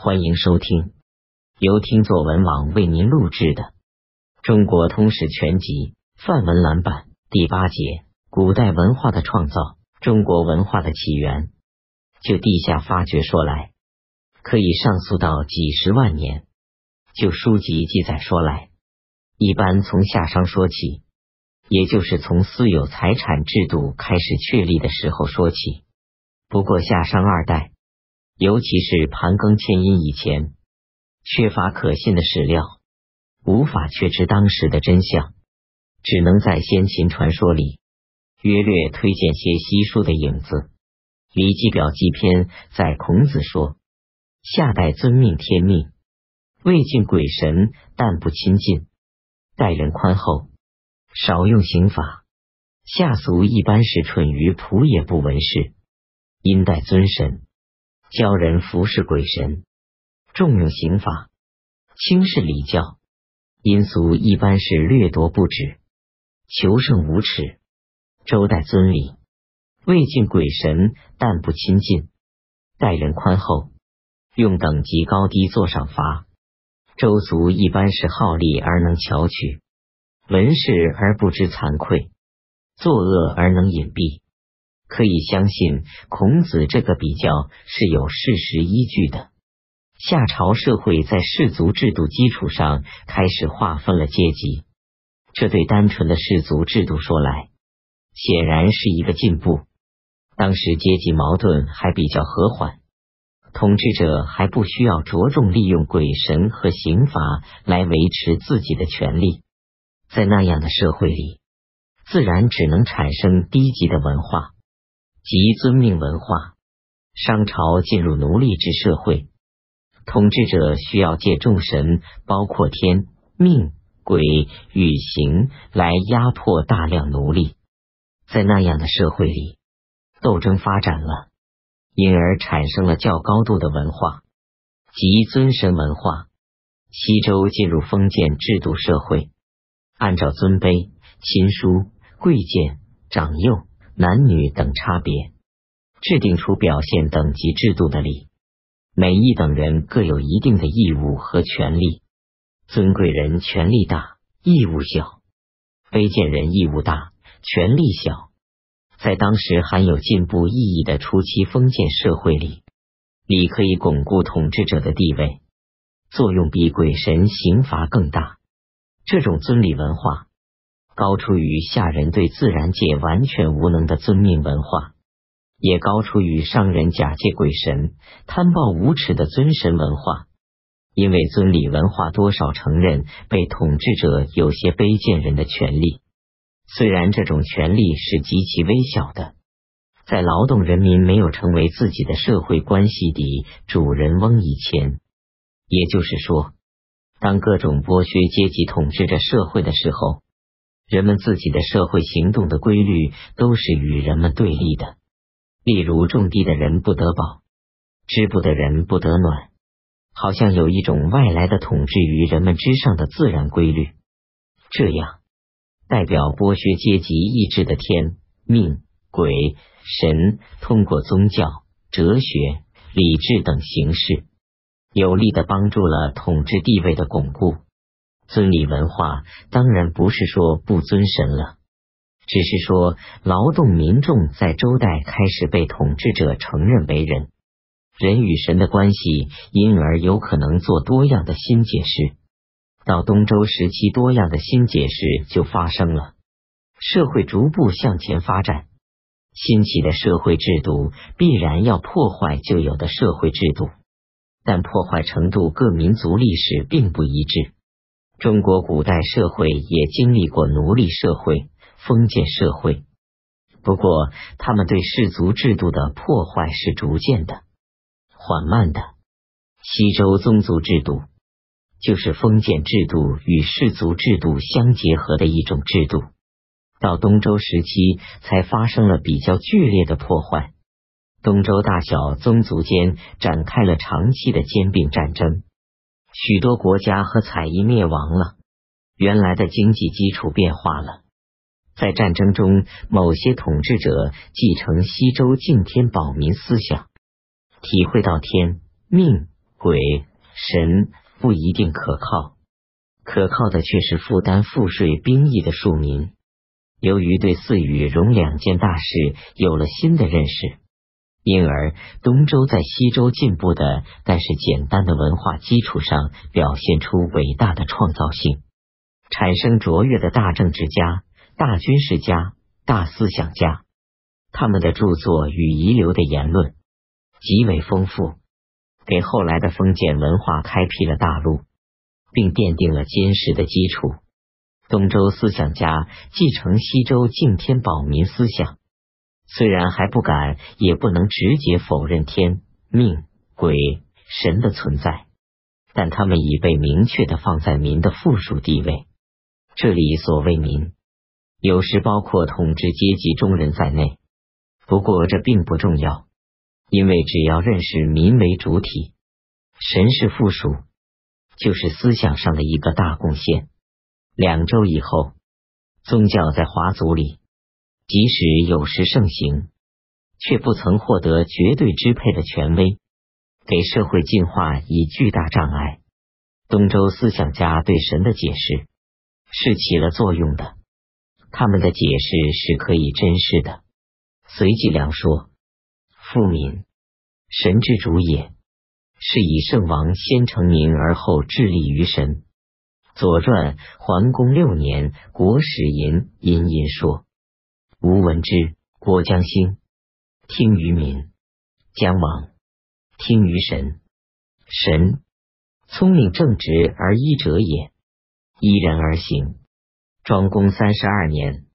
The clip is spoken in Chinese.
欢迎收听由听作文网为您录制的《中国通史全集》范文蓝版第八节：古代文化的创造，中国文化的起源。就地下发掘说来，可以上溯到几十万年；就书籍记载说来，一般从夏商说起，也就是从私有财产制度开始确立的时候说起。不过夏商二代。尤其是盘庚迁殷以前，缺乏可信的史料，无法确知当时的真相，只能在先秦传说里约略推荐些稀疏的影子。《礼记表记篇》在孔子说：“夏代遵命天命，未敬鬼神，但不亲近；待人宽厚，少用刑法。夏俗一般是蠢于仆也不闻事，因待尊神。”教人服侍鬼神，重用刑法，轻视礼教，因俗一般是掠夺不止，求胜无耻。周代尊礼，未敬鬼神，但不亲近，待人宽厚，用等级高低做赏罚。周族一般是好利而能巧取，闻事而不知惭愧，作恶而能隐蔽。可以相信，孔子这个比较是有事实依据的。夏朝社会在氏族制度基础上开始划分了阶级，这对单纯的氏族制度说来，显然是一个进步。当时阶级矛盾还比较和缓，统治者还不需要着重利用鬼神和刑法来维持自己的权利。在那样的社会里，自然只能产生低级的文化。即尊命文化，商朝进入奴隶制社会，统治者需要借众神，包括天命、鬼与行，来压迫大量奴隶。在那样的社会里，斗争发展了，因而产生了较高度的文化，即尊神文化。西周进入封建制度社会，按照尊卑、亲疏、贵贱、长幼。男女等差别，制定出表现等级制度的礼。每一等人各有一定的义务和权利。尊贵人权力大，义务小；卑贱人义务大，权力小。在当时含有进步意义的初期封建社会里，礼可以巩固统治者的地位，作用比鬼神刑罚更大。这种尊礼文化。高出于下人对自然界完全无能的尊命文化，也高出于商人假借鬼神贪暴无耻的尊神文化。因为尊礼文化多少承认被统治者有些卑贱人的权利，虽然这种权利是极其微小的，在劳动人民没有成为自己的社会关系的主人翁以前，也就是说，当各种剥削阶级统治着社会的时候。人们自己的社会行动的规律都是与人们对立的，例如种地的人不得饱，织布的人不得暖，好像有一种外来的统治于人们之上的自然规律。这样，代表剥削阶级意志的天命鬼神，通过宗教、哲学、礼制等形式，有力的帮助了统治地位的巩固。尊礼文化当然不是说不尊神了，只是说劳动民众在周代开始被统治者承认为人，人与神的关系因而有可能做多样的新解释。到东周时期，多样的新解释就发生了，社会逐步向前发展，新起的社会制度必然要破坏旧有的社会制度，但破坏程度各民族历史并不一致。中国古代社会也经历过奴隶社会、封建社会，不过他们对氏族制度的破坏是逐渐的、缓慢的。西周宗族制度就是封建制度与氏族制度相结合的一种制度，到东周时期才发生了比较剧烈的破坏。东周大小宗族间展开了长期的兼并战争。许多国家和采邑灭亡了，原来的经济基础变化了。在战争中，某些统治者继承西周敬天保民思想，体会到天命鬼、神不一定可靠，可靠的却是负担赋税兵役的庶民。由于对四与戎两件大事有了新的认识，因而东周在西周进步的但是简单的文化基础上，表现出伟大的创造性，产生卓越的大政治家、大军事家、大思想家。他们的著作与遗留的言论极为丰富，给后来的封建文化开辟了大路，并奠定了坚实的基础。东周思想家继承西周敬天保民思想，虽然还不敢也不能直接否认天命鬼神的存在，但他们已被明确的放在民的附属地位。这里所谓民，有时包括统治阶级中人在内。不过这并不重要，因为只要认识民为主体，神是附属，就是思想上的一个大贡献。两周以后，宗教在华族里，即使有时盛行，却不曾获得绝对支配的权威，给社会进化以巨大障碍。东周思想家对神的解释是起了作用的，他们的解释是可以真实的。随即良说：“富民，神之主也，是以圣王先成名而后致力于神。”《左传》桓公六年，国史寅殷殷说：“吴闻之，国将兴，听于民；将亡，听于神。神，聪明正直而医者也，依人而行。”庄公三十二年，